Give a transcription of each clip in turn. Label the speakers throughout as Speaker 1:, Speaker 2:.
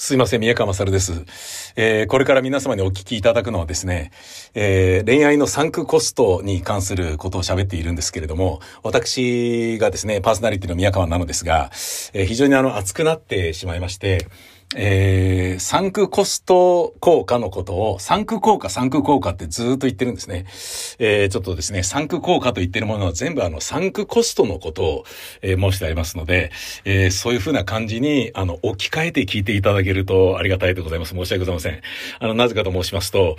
Speaker 1: すいません、宮川勝です。えー、これから皆様にお聞きいただくのはですね、えー、恋愛のサンクコストに関することを喋っているんですけれども、私がですね、パーソナリティの宮川なのですが、えー、非常にあの、熱くなってしまいまして、えー、サンクコスト効果のことを、サンク効果、サンク効果ってずっと言ってるんですね。えー、ちょっとですね、サンク効果と言ってるものは全部あの、サンクコストのことを、えー、申してありますので、えー、そういうふうな感じに、あの、置き換えて聞いていただけるとありがたいでございます。申し訳ございません。あの、なぜかと申しますと、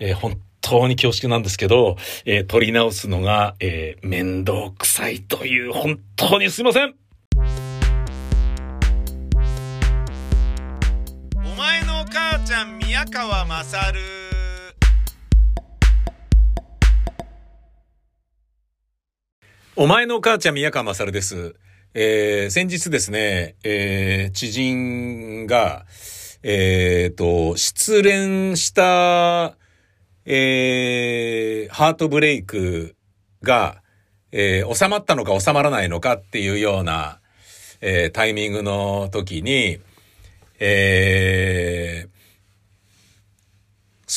Speaker 1: えー、本当に恐縮なんですけど、えー、取り直すのが、えー、面倒くさいという、本当にすいません
Speaker 2: 宮川まさる
Speaker 1: お前の母ちゃん宮川まさるです。えー、先日ですね、えー、知人が、えっ、ー、と、失恋した、えー、ハートブレイクが、えー、収まったのか収まらないのかっていうような、えー、タイミングの時に、えー、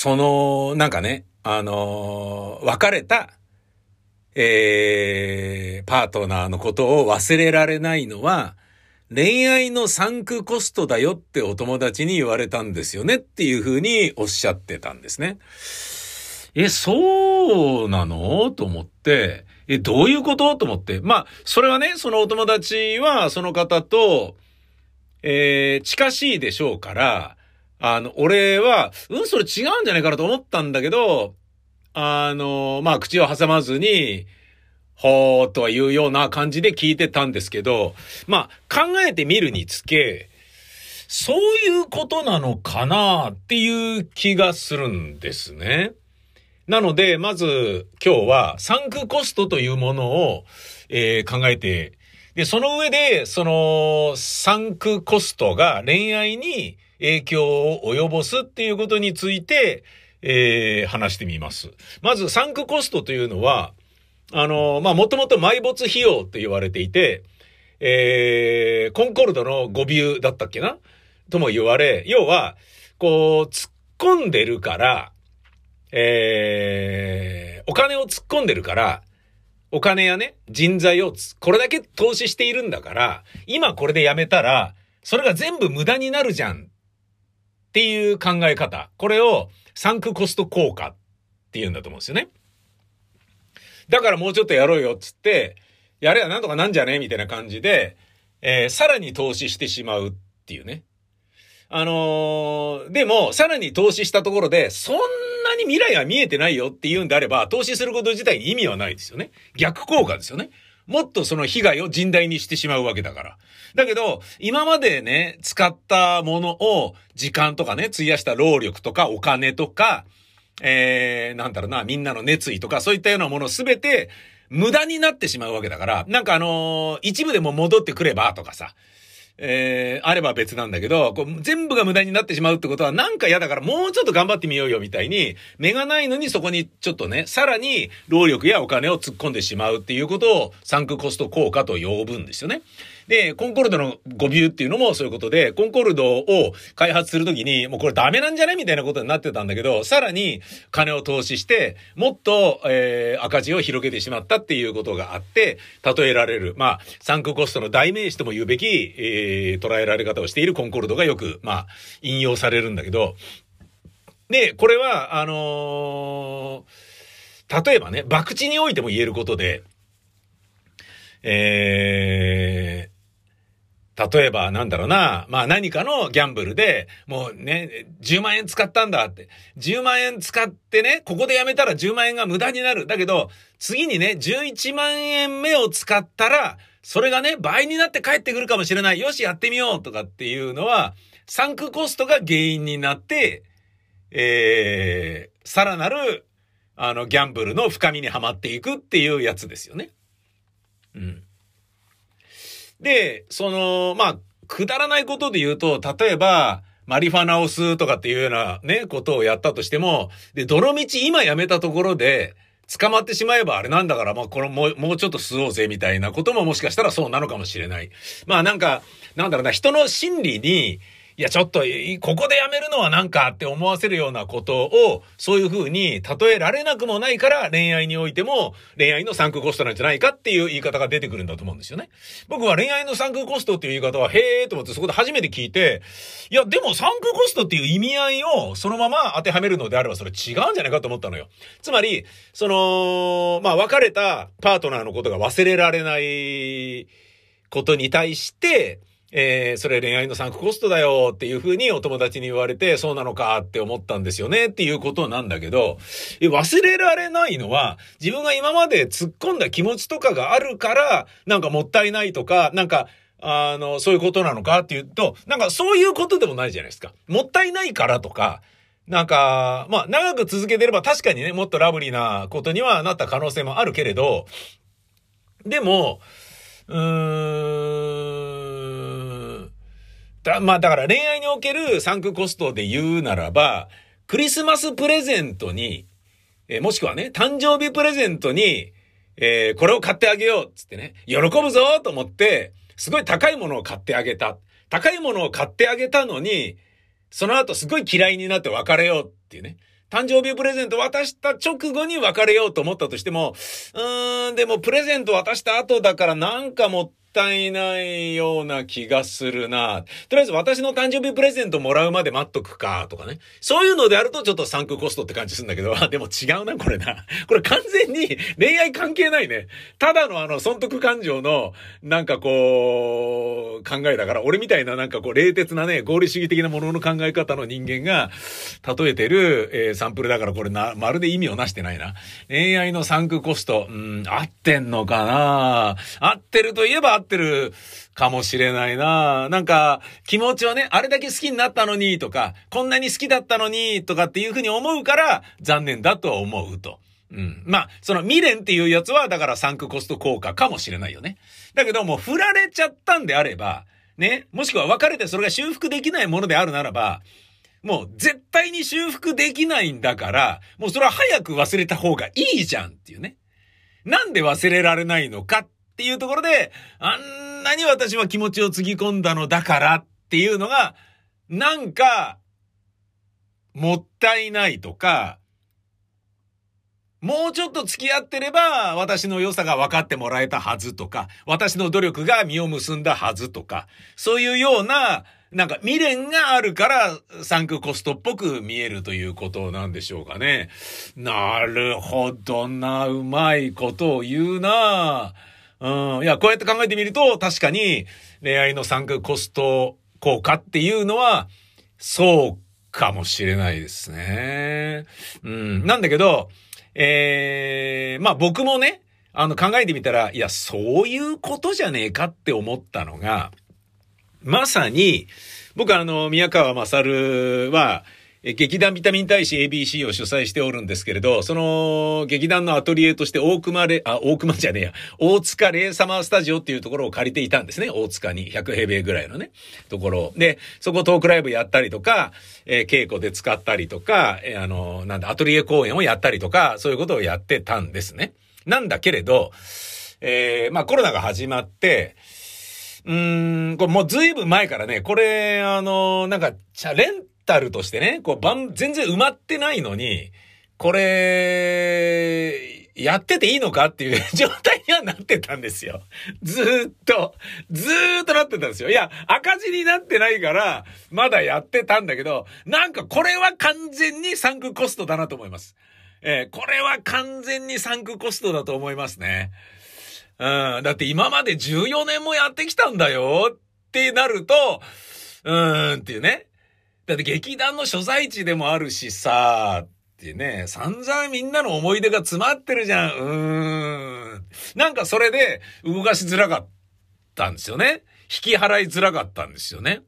Speaker 1: その、なんかね、あの、別れた、えー、パートナーのことを忘れられないのは、恋愛のサンクコストだよってお友達に言われたんですよねっていうふうにおっしゃってたんですね。え、そうなの？と思って、え、どういうこと？と思って。まあ、それはね、そのお友達はその方と、えー、近しいでしょうから、あの、俺は、うん、それ違うんじゃないかなと思ったんだけど、あの、まあ、口を挟まずに、ほーとはいうような感じで聞いてたんですけど、まあ、考えてみるにつけ、そういうことなのかなっていう気がするんですね。なので、まず今日はサンクコストというものを、えー、考えて、で、その上で、そのサンクコストが恋愛に影響を及ぼすっていうことについて、えー、話してみます。まず、サンクコストというのは、あの、まあ、もともと埋没費用って言われていて、えー、コンコルドの語尾だったっけな？とも言われ、要は、こう、突っ込んでるから、えー、お金を突っ込んでるから、お金やね、人材をこれだけ投資しているんだから、今これでやめたら、それが全部無駄になるじゃんっていう考え方。これをサンクコスト効果って言うんだと思うんですよね。だからもうちょっとやろうよっつって、やれやなんとかなんじゃねみたいな感じで、えー、さらに投資してしまうっていうね。あのー、でも、さらに投資したところで、そんなに未来は見えてないよって言うんであれば、投資すること自体に意味はないですよね。逆効果ですよね。もっとその被害を甚大にしてしまうわけだから。だけど、今までね、使ったものを、時間とかね、費やした労力とかお金とか、えー、なんだろうな、みんなの熱意とか、そういったようなものすべて、無駄になってしまうわけだから、なんかあのー、一部でも戻ってくればとかさ、えー、あれば別なんだけど、こう全部が無駄になってしまうってことはなんか嫌だからもうちょっと頑張ってみようよみたいに、目がないのにそこにちょっとね、さらに労力やお金を突っ込んでしまうっていうことをサンクコスト効果と呼ぶんですよね。で、コンコルドの語尾っていうのもそういうことで、コンコルドを開発するときに、もうこれダメなんじゃねみたいなことになってたんだけど、さらに金を投資して、もっと、えー、赤字を広げてしまったっていうことがあって、例えられる、まあ、サンクコストの代名詞とも言うべき、えー、捉えられ方をしているコンコルドがよく、まあ、引用されるんだけど、で、これは、あのー、例えばね、博打においても言えることで、えー、例えば、なんだろうな、まあ何かのギャンブルで、もうね、10万円使ったんだって。10万円使ってね、ここでやめたら10万円が無駄になる。だけど、次にね、11万円目を使ったら、それがね、倍になって帰ってくるかもしれない。よし、やってみようとかっていうのは、サンクコストが原因になって、えー、さらなる、あの、ギャンブルの深みにはまっていくっていうやつですよね。うん。で、その、まあ、くだらないことで言うと、例えば、マリファナを吸うとかっていうようなね、ことをやったとしても、で、どの道今やめたところで、捕まってしまえばあれなんだから、まあ、このもう、もうちょっと吸おうぜみたいなことももしかしたらそうなのかもしれない。まあなんか、なんだろうな、人の心理に、いや、ちょっと、ここでやめるのはなんかって思わせるようなことを、そういう風に例えられなくもないから恋愛においても恋愛のサンクコストなんじゃないかっていう言い方が出てくるんだと思うんですよね。僕は恋愛のサンクコストっていう言い方は、へえーと思ってそこで初めて聞いて、いや、でもサンクコストっていう意味合いをそのまま当てはめるのであればそれ違うんじゃないかと思ったのよ。つまり、その、まあ別れたパートナーのことが忘れられないことに対して、えー、それ恋愛のサンクコストだよっていう風にお友達に言われて、そうなのかって思ったんですよねっていうことなんだけど、忘れられないのは、自分が今まで突っ込んだ気持ちとかがあるから、なんかもったいないとか、なんか、あの、そういうことなのかっていうと、なんかそういうことでもないじゃないですか。もったいないからとか、なんか、まあ、長く続けてれば確かにね、もっとラブリーなことにはなった可能性もあるけれど、でも、うーん。だ、まあだから恋愛におけるサンクコストで言うならば、クリスマスプレゼントに、えー、もしくはね、誕生日プレゼントに、えー、これを買ってあげようっつってね、喜ぶぞと思って、すごい高いものを買ってあげた。高いものを買ってあげたのに、その後すごい嫌いになって別れようっていうね。誕生日プレゼント渡した直後に別れようと思ったとしても、うーん、でもプレゼント渡した後だからなんかもっったいないような気がするな。とりあえず私の誕生日プレゼントもらうまで待っとくか、とかね。そういうのであるとちょっとサンクコストって感じするんだけど、あ、でも違うな、これな。これ完全に恋愛関係ないね。ただのあの、損得感情の、なんかこう、考えだから、俺みたいななんかこう、冷徹なね、合理主義的なものの考え方の人間が、例えてる、えー、サンプルだからこれな、まるで意味をなしてないな。恋愛のサンクコスト、うん、合ってんのかな合ってるといえば合ってるかもしれないな。なんか、気持ちはね、あれだけ好きになったのにとか、こんなに好きだったのにとかっていうふうに思うから、残念だとは思うと。うん。まあ、その未練っていうやつは、だからサンクコスト効果かもしれないよね。だけども、振られちゃったんであれば、ね、もしくは別れてそれが修復できないものであるならば、もう絶対に修復できないんだから、もうそれは早く忘れた方がいいじゃんっていうね。なんで忘れられないのかっっていうところで、あんなに私は気持ちをつぎ込んだのだからっていうのが、なんか、もったいないとか、もうちょっと付き合ってれば、私の良さが分かってもらえたはずとか、私の努力が実を結んだはずとか、そういうような、なんか未練があるからサンクコストっぽく見えるということなんでしょうかね。なるほどな、うまいことを言うなうん。いや、こうやって考えてみると、確かに恋愛の参加コスト効果っていうのは、そうかもしれないですね。うん。なんだけど、ええー、まあ僕もね、あの考えてみたら、いや、そういうことじゃねえかって思ったのが、まさに、僕あの、宮川勝は、劇団ビタミン大使 ABC を主催しておるんですけれど、その劇団のアトリエとして大熊レ、あ、大熊じゃねえや、大塚レイサマースタジオっていうところを借りていたんですね。大塚に100平米ぐらいのね、ところ。で、そこトークライブやったりとか、えー、稽古で使ったりとか、えー、あの、なんだ、アトリエ公演をやったりとか、そういうことをやってたんですね。なんだけれど、えー、まあコロナが始まって、うん、これもうずいぶん前からね、これ、あの、なんか、チャレンタルとしてね、こう、ばん、全然埋まってないのに、これ、やってていいのかっていう状態にはなってたんですよ。ずっと、ずーっとなってたんですよ。いや、赤字になってないから、まだやってたんだけど、なんかこれは完全にサンクコストだなと思います。えー、これは完全にサンクコストだと思いますね。うん、だって今まで14年もやってきたんだよってなると、うーんっていうね。だって劇団の所在地でもあるしさ、ってね、散々みんなの思い出が詰まってるじゃん。うーん。なんかそれで動かしづらかったんですよね。引き払いづらかったんですよね。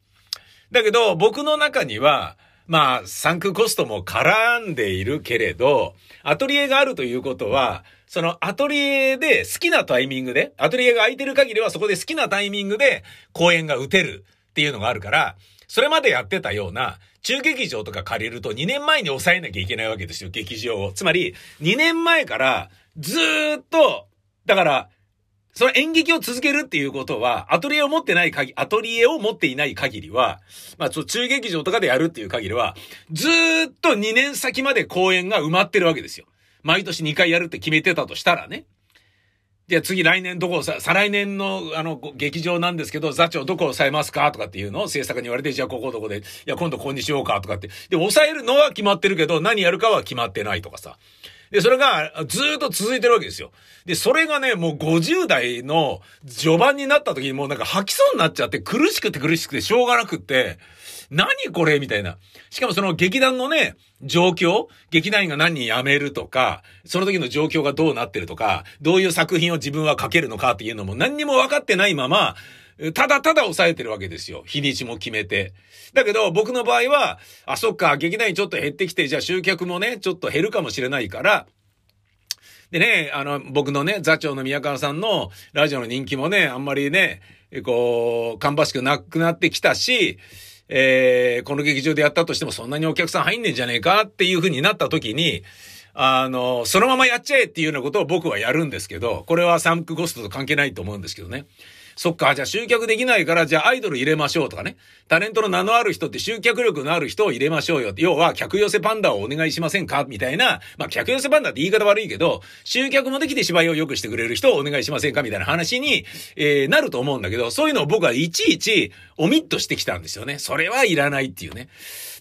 Speaker 1: だけど僕の中には、まあ、サンクコストも絡んでいるけれど、アトリエがあるということは、そのアトリエで好きなタイミングで、アトリエが空いてる限りはそこで好きなタイミングで公演が打てるっていうのがあるから、それまでやってたような、中劇場とか借りると2年前に抑えなきゃいけないわけですよ、劇場を。つまり、2年前からずーっと、だから、その演劇を続けるっていうことは、アトリエを持ってない限り、アトリエを持っていない限りは、まあ、中劇場とかでやるっていう限りは、ずーっと2年先まで公演が埋まってるわけですよ。毎年2回やるって決めてたとしたらね。じゃあ次来年どこをさ、再来年のあの劇場なんですけど、座長どこを抑えますか？とかっていうのを制作に言われて、じゃあここどこで、いや今度ここにしようかとかって。で、抑えるのは決まってるけど、何やるかは決まってないとかさ。で、それがずっと続いてるわけですよ。で、それがね、もう50代の序盤になった時にもうなんか吐きそうになっちゃって苦しくて苦しくてしょうがなくって、何これみたいな。しかもその劇団のね、状況劇団員が何人辞めるとか、その時の状況がどうなってるとか、どういう作品を自分は書けるのかっていうのも何にも分かってないまま、ただただ抑えてるわけですよ。日にちも決めて。だけど、僕の場合は、あ、そっか、劇団員ちょっと減ってきて、じゃあ集客もね、ちょっと減るかもしれないから、でね、あの、僕のね、座長の宮川さんのラジオの人気もね、あんまりね、こう、芳しくなくなってきたし、えー、この劇場でやったとしてもそんなにお客さん入んねえんじゃねえかっていう風になった時に、あの、そのままやっちゃえっていうようなことを僕はやるんですけど、これはサンクコストと関係ないと思うんですけどね。そっか、じゃあ集客できないから、じゃあアイドル入れましょうとかね。タレントの名のある人って集客力のある人を入れましょうよって。要は、客寄せパンダをお願いしませんか？みたいな。まあ、客寄せパンダって言い方悪いけど、集客もできて芝居を良くしてくれる人をお願いしませんか？みたいな話に、えー、なると思うんだけど、そういうのを僕はいちいちオミットしてきたんですよね。それはいらないっていうね。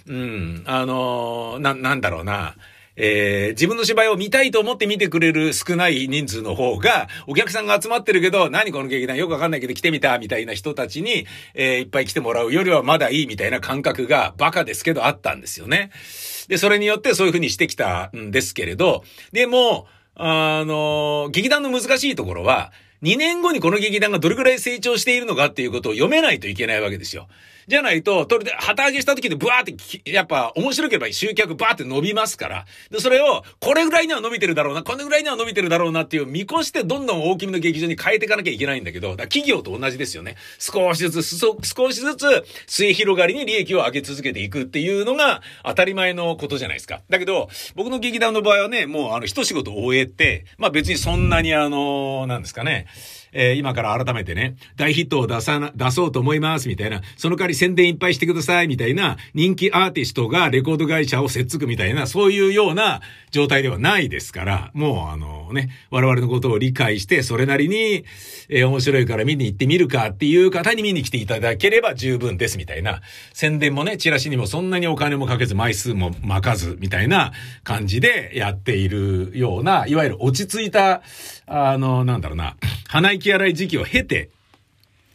Speaker 1: うん、あのー、な、なんだろうな。えー、自分の芝居を見たいと思って見てくれる少ない人数の方が、お客さんが集まってるけど、何この劇団よくわかんないけど来てみた、みたいな人たちに、えー、いっぱい来てもらうよりはまだいいみたいな感覚がバカですけどあったんですよね。で、それによってそういう風にしてきたんですけれど、でも、あの、劇団の難しいところは、2年後にこの劇団がどれくらい成長しているのかっていうことを読めないといけないわけですよ。じゃないと、それで旗揚げした時でブワーって、やっぱ面白ければ集客バーって伸びますから。で、それを、これぐらいには伸びてるだろうな、これぐらいには伸びてるだろうなっていう見越してどんどん大きめの劇場に変えていかなきゃいけないんだけど、だ企業と同じですよね。少しずつ、少しずつ、末広がりに利益を上げ続けていくっていうのが当たり前のことじゃないですか。だけど、僕の劇団の場合はね、もうあの、一仕事終えて、まあ別にそんなにあの、なんですかね、えー、今から改めてね、大ヒットを出さな、出そうと思います、みたいな、その代わり宣伝いっぱいしてください、みたいな、人気アーティストがレコード会社を接続みたいな、そういうような状態ではないですから、もうあのね、我々のことを理解して、それなりに、えー、面白いから見に行ってみるかっていう方に見に来ていただければ十分です、みたいな、宣伝もね、チラシにもそんなにお金もかけず、枚数も巻かず、みたいな感じでやっているような、いわゆる落ち着いた、あの、なんだろうな、鼻息洗い時期を経て、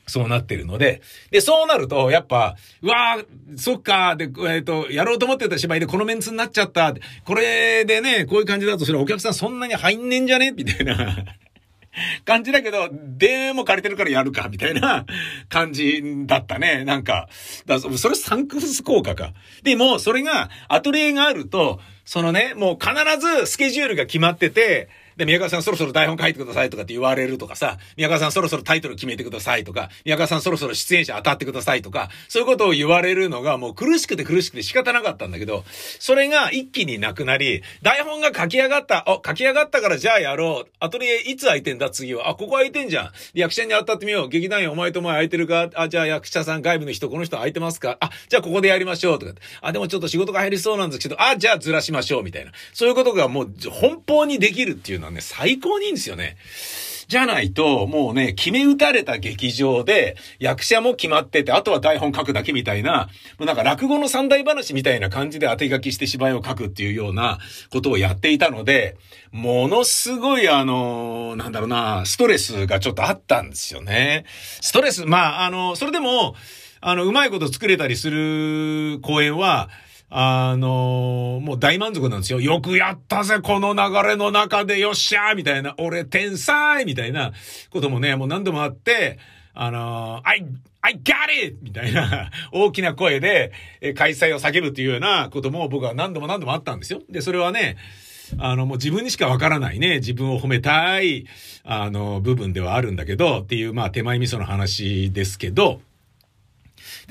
Speaker 1: そうなってるので、で、そうなると、やっぱ、うわー、そっか、で、えっ、ー、と、やろうと思ってた芝居でこのメンツになっちゃった。これでね、こういう感じだとそれお客さんそんなに入んねんじゃね？みたいな 感じだけど、でも借りてるからやるか、みたいな感じだったね。なんか、だそれサンクス効果か。でも、それが、アトリエがあると、そのね、もう必ずスケジュールが決まってて、で、宮川さんそろそろ台本書いてくださいとかって言われるとかさ、宮川さんそろそろタイトル決めてくださいとか、宮川さんそろそろ出演者当たってくださいとか、そういうことを言われるのがもう苦しくて苦しくて仕方なかったんだけど、それが一気になくなり、台本が書き上がった、あ、書き上がったからじゃあやろう。アトリエいつ空いてんだ？次は。あ、ここ空いてんじゃん。役者に当たってみよう。劇団員お前とお前空いてるか？あ、じゃあ役者さん外部の人この人空いてますか？あ、じゃあここでやりましょうとか。あ、でもちょっと仕事が入りそうなんですけど、あ、じゃあずらしましょうみたいな。そういうことがもう奔放にできるっていうのはね、最高にいいんですよね。じゃないと、もうね、決め打たれた劇場で、役者も決まってて、あとは台本書くだけみたいな、もうなんか落語の三大話みたいな感じで当て書きして芝居を書くっていうようなことをやっていたので、ものすごいあの、なんだろうな、ストレスがちょっとあったんですよね。ストレス、まあ、あの、それでも、あの、うまいこと作れたりする公演は、あの、もう大満足なんですよ。よくやったぜ、この流れの中で、よっしゃーみたいな、俺天才みたいなこともね、もう何度もあって、あのー、I, I got it! みたいな 大きな声で開催を叫ぶっていうようなことも僕は何度も何度もあったんですよ。で、それはね、あの、もう自分にしかわからないね、自分を褒めたい、あの、部分ではあるんだけど、っていう、まあ、手前味噌の話ですけど、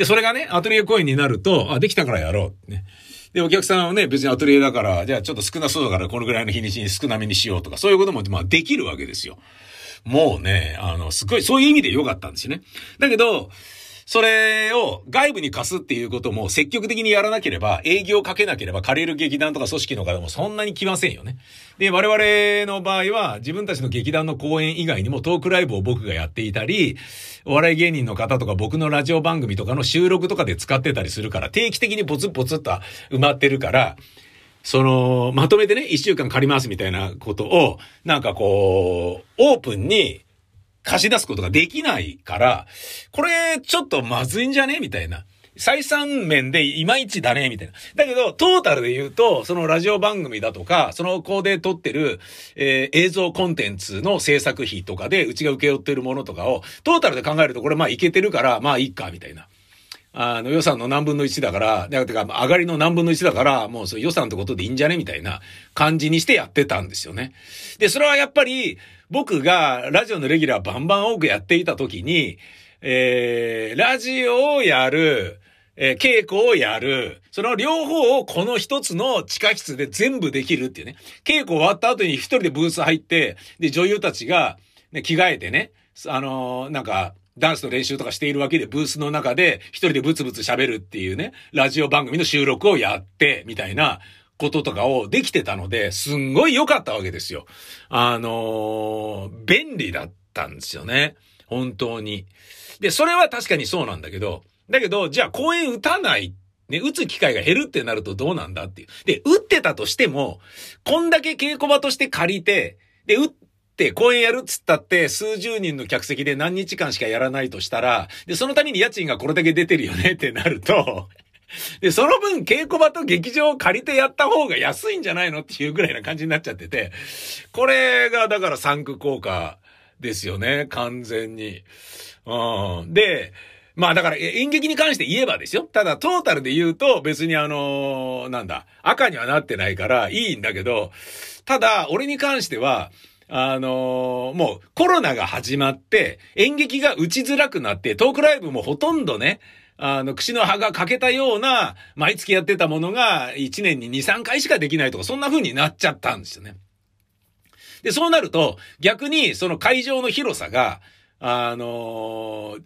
Speaker 1: で、それがね、アトリエコインになると、あ、できたからやろう。ね。で、お客さんはね、別にアトリエだから、じゃあちょっと少なそうだから、このぐらいの日にちに少なめにしようとか、そういうことも、まあできるわけですよ。もうね、あの、すごい、そういう意味で良かったんですよね。だけど、それを外部に貸すっていうことも積極的にやらなければ、営業をかけなければ借りる劇団とか組織の方もそんなに来ませんよね。で、我々の場合は自分たちの劇団の公演以外にもトークライブを僕がやっていたり、お笑い芸人の方とか僕のラジオ番組とかの収録とかで使ってたりするから、定期的にポツポツと埋まってるから、その、まとめてね、一週間借りますみたいなことを、なんかこう、オープンに貸し出すことができないから、これちょっとまずいんじゃね？みたいな。採算面でいまいちだね、みたいな。だけど、トータルで言うと、そのラジオ番組だとか、その子で撮ってる、えー、映像コンテンツの制作費とかで、うちが受け負ってるものとかを、トータルで考えると、これまあいけてるから、まあいいか、みたいな。あの予算の何分の1だから、だから上がりの何分の1だから、もうそ予算ってことでいいんじゃねみたいな感じにしてやってたんですよね。で、それはやっぱり、僕がラジオのレギュラーバンバン多くやっていた時に、えー、ラジオをやる、えー、稽古をやる、その両方をこの一つの地下室で全部できるっていうね。稽古終わった後に一人でブース入って、で、女優たちが、ね、着替えてね、あのー、なんか、ダンスの練習とかしているわけで、ブースの中で一人でブツブツ喋るっていうね、ラジオ番組の収録をやって、みたいなこととかをできてたので、すんごい良かったわけですよ。あのー、便利だったんですよね。本当に。で、それは確かにそうなんだけど、だけど、じゃあ公演打たないね、打つ機会が減るってなるとどうなんだっていう。で、打ってたとしても、こんだけ稽古場として借りて、で、打っ公演やるっつったって数十人の客席で何日間しかやらないとしたら、で、そのために家賃がこれだけ出てるよねってなると、で、その分稽古場と劇場を借りてやった方が安いんじゃないのっていうぐらいな感じになっちゃってて、これがだからサンク効果ですよね、完全に。うん。で、まあだから演劇に関して言えばですよ。ただトータルで言うと別にあのー、なんだ、赤にはなってないからいいんだけど、ただ俺に関しては、あのー、もうコロナが始まって、演劇が打ちづらくなって、トークライブもほとんどね、あの、口の葉が欠けたような、毎月やってたものが、1年に2、3回しかできないとか、そんな風になっちゃったんですよね。で、そうなると、逆に、その会場の広さが、あの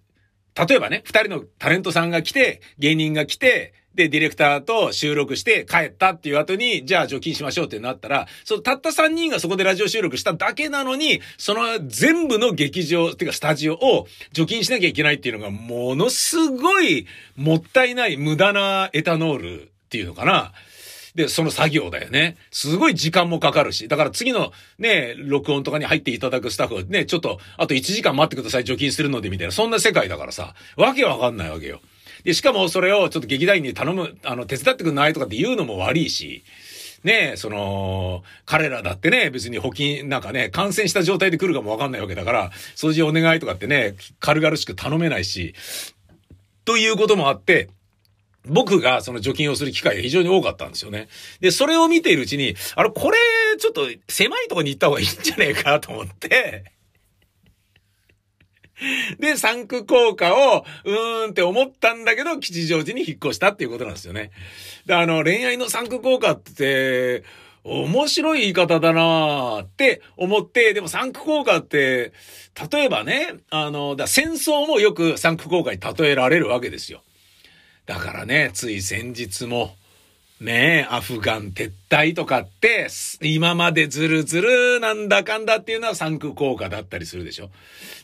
Speaker 1: ー、例えばね、二人のタレントさんが来て、芸人が来て、で、ディレクターと収録して帰ったっていう後に、じゃあ除菌しましょうってなったら、そのたった3人がそこでラジオ収録しただけなのに、その全部の劇場、っていうかスタジオを除菌しなきゃいけないっていうのが、ものすごいもったいない無駄なエタノールっていうのかな。で、その作業だよね。すごい時間もかかるし。だから次のね、録音とかに入っていただくスタッフはね、ちょっと、あと1時間待ってください、除菌するので、みたいな、そんな世界だからさ、わけわかんないわけよ。で、しかもそれをちょっと劇団員に頼む、あの、手伝ってくんないとかって言うのも悪いし、ねえ、その、彼らだってね、別に補金、なんかね、感染した状態で来るかもわかんないわけだから、掃除お願いとかってね、軽々しく頼めないし、ということもあって、僕がその除菌をする機会が非常に多かったんですよね。で、それを見ているうちに、あれ、これ、ちょっと狭いとこに行った方がいいんじゃねえかと思って、で、サンク効果を、うーんって思ったんだけど、吉祥寺に引っ越したっていうことなんですよね。で、あの、恋愛のサンク効果って、面白い言い方だなーって思って、でもサンク効果って、例えばね、あの、だ戦争もよくサンク効果に例えられるわけですよ。だからね、つい先日も、ねえ、アフガン撤退とかって、今までずるずるなんだかんだっていうのは産空効果だったりするでしょ。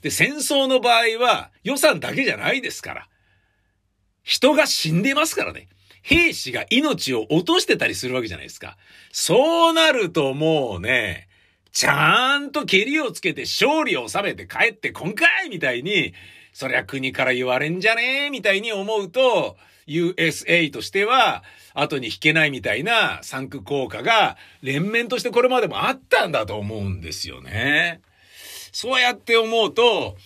Speaker 1: で、戦争の場合は予算だけじゃないですから。人が死んでますからね。兵士が命を落としてたりするわけじゃないですか。そうなるともうね、ちゃんと蹴りをつけて勝利を収めて帰ってこんかいみたいに、そりゃ国から言われんじゃねえみたいに思うと、USA としては、後に引けないみたいなサンク効果が連綿としてこれまでもあったんだと思うんですよね。そうやって思うと、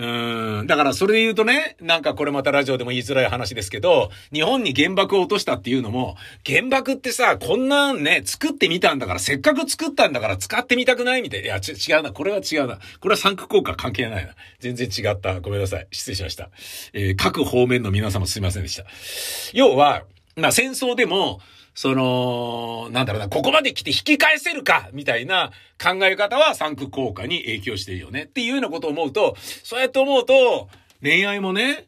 Speaker 1: うん。だからそれで言うとね、なんかこれまたラジオでも言いづらい話ですけど、日本に原爆を落としたっていうのも、原爆ってさ、こんなんね、作ってみたんだから、せっかく作ったんだから使ってみたくないみたいな。いや、ち、違うな。これは違うな。これはサンク効果関係ないな。全然違った。ごめんなさい。失礼しました。えー、各方面の皆様すいませんでした。要は、まあ戦争でも、その、なんだろうな、ここまで来て引き返せるか、みたいな考え方は産区効果に影響してるよね。っていうようなことを思うと、そうやって思うと、恋愛もね、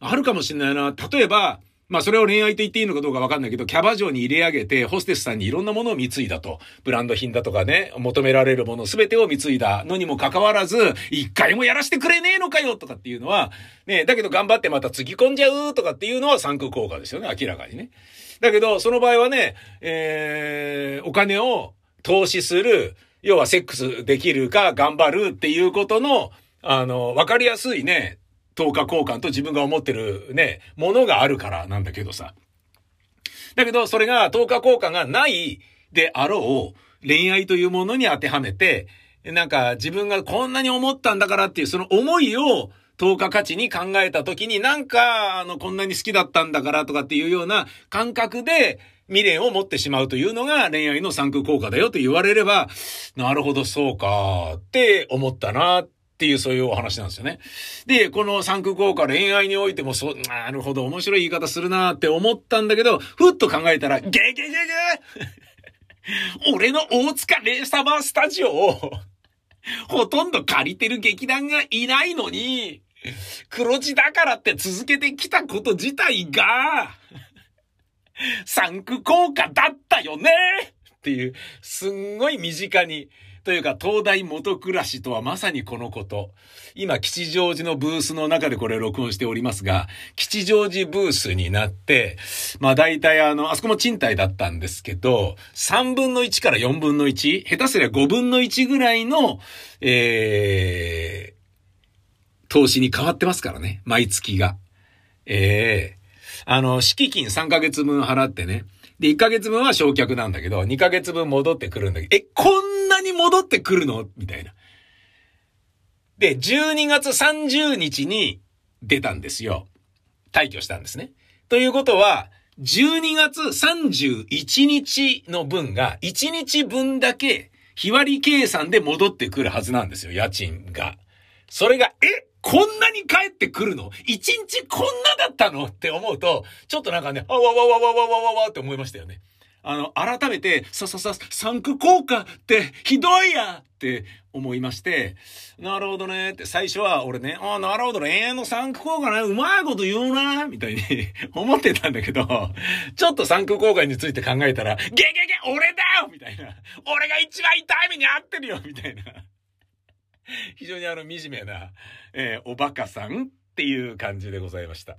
Speaker 1: あるかもしれないな。例えば、まあそれを恋愛と言っていいのかどうかわかんないけど、キャバ嬢に入れ上げて、ホステスさんにいろんなものを貢いだと。ブランド品だとかね、求められるものすべてを貢いだのにもかかわらず、一回もやらせてくれねえのかよとかっていうのは、ね、だけど頑張ってまたつぎ込んじゃうとかっていうのは産空効果ですよね、明らかにね。だけど、その場合はね、えー、お金を投資する、要はセックスできるか頑張るっていうことの、あの、わかりやすいね、等価交換と自分が思ってるね、ものがあるからなんだけどさ。だけど、それが等価交換がないであろう恋愛というものに当てはめて、なんか自分がこんなに思ったんだからっていうその思いを等価価値に考えた時になんか、あの、こんなに好きだったんだからとかっていうような感覚で未練を持ってしまうというのが恋愛の産空効果だよと言われれば、なるほど、そうか、って思ったな、っっていうそういうお話なんですよね。で、この産空効果恋愛においてもそう、なるほど、面白い言い方するなって思ったんだけど、ふっと考えたら、ゲゲゲゲ 俺の大塚レーサマースタジオを、ほとんど借りてる劇団がいないのに、黒字だからって続けてきたこと自体が、産区効果だったよねっていう、すんごい身近に、というか、東大元暮らしとはまさにこのこと。今、吉祥寺のブースの中でこれ録音しておりますが、吉祥寺ブースになって、まあ大体あの、あそこも賃貸だったんですけど、3分の1から4分の 1? 下手すりゃ5分の1ぐらいの、えー、投資に変わってますからね。毎月が。ええー、あの、敷金3ヶ月分払ってね。で、1ヶ月分は焼却なんだけど、2ヶ月分戻ってくるんだけど、え、こんなに戻ってくるの？みたいな。で、12月30日に出たんですよ。退去したんですね。ということは、12月31日の分が1日分だけ日割り計算で戻ってくるはずなんですよ、家賃が。それが、えこんなに帰ってくるの？一日こんなだったの？って思うと、ちょっとなんかね、あわわわわわわわわって思いましたよね。あの、改めて、さささ、産区効果ってひどいやって思いまして、なるほどねって最初は俺ね、ああ、なるほどね、永遠の産区効果ね、うまいこと言うなみたいに思ってたんだけど、ちょっと産区効果について考えたら、ゲゲゲ俺だよみたいな。俺が一番痛い目に遭ってるよみたいな。非常にあの惨めな、えー、おバカさんっていう感じでございました。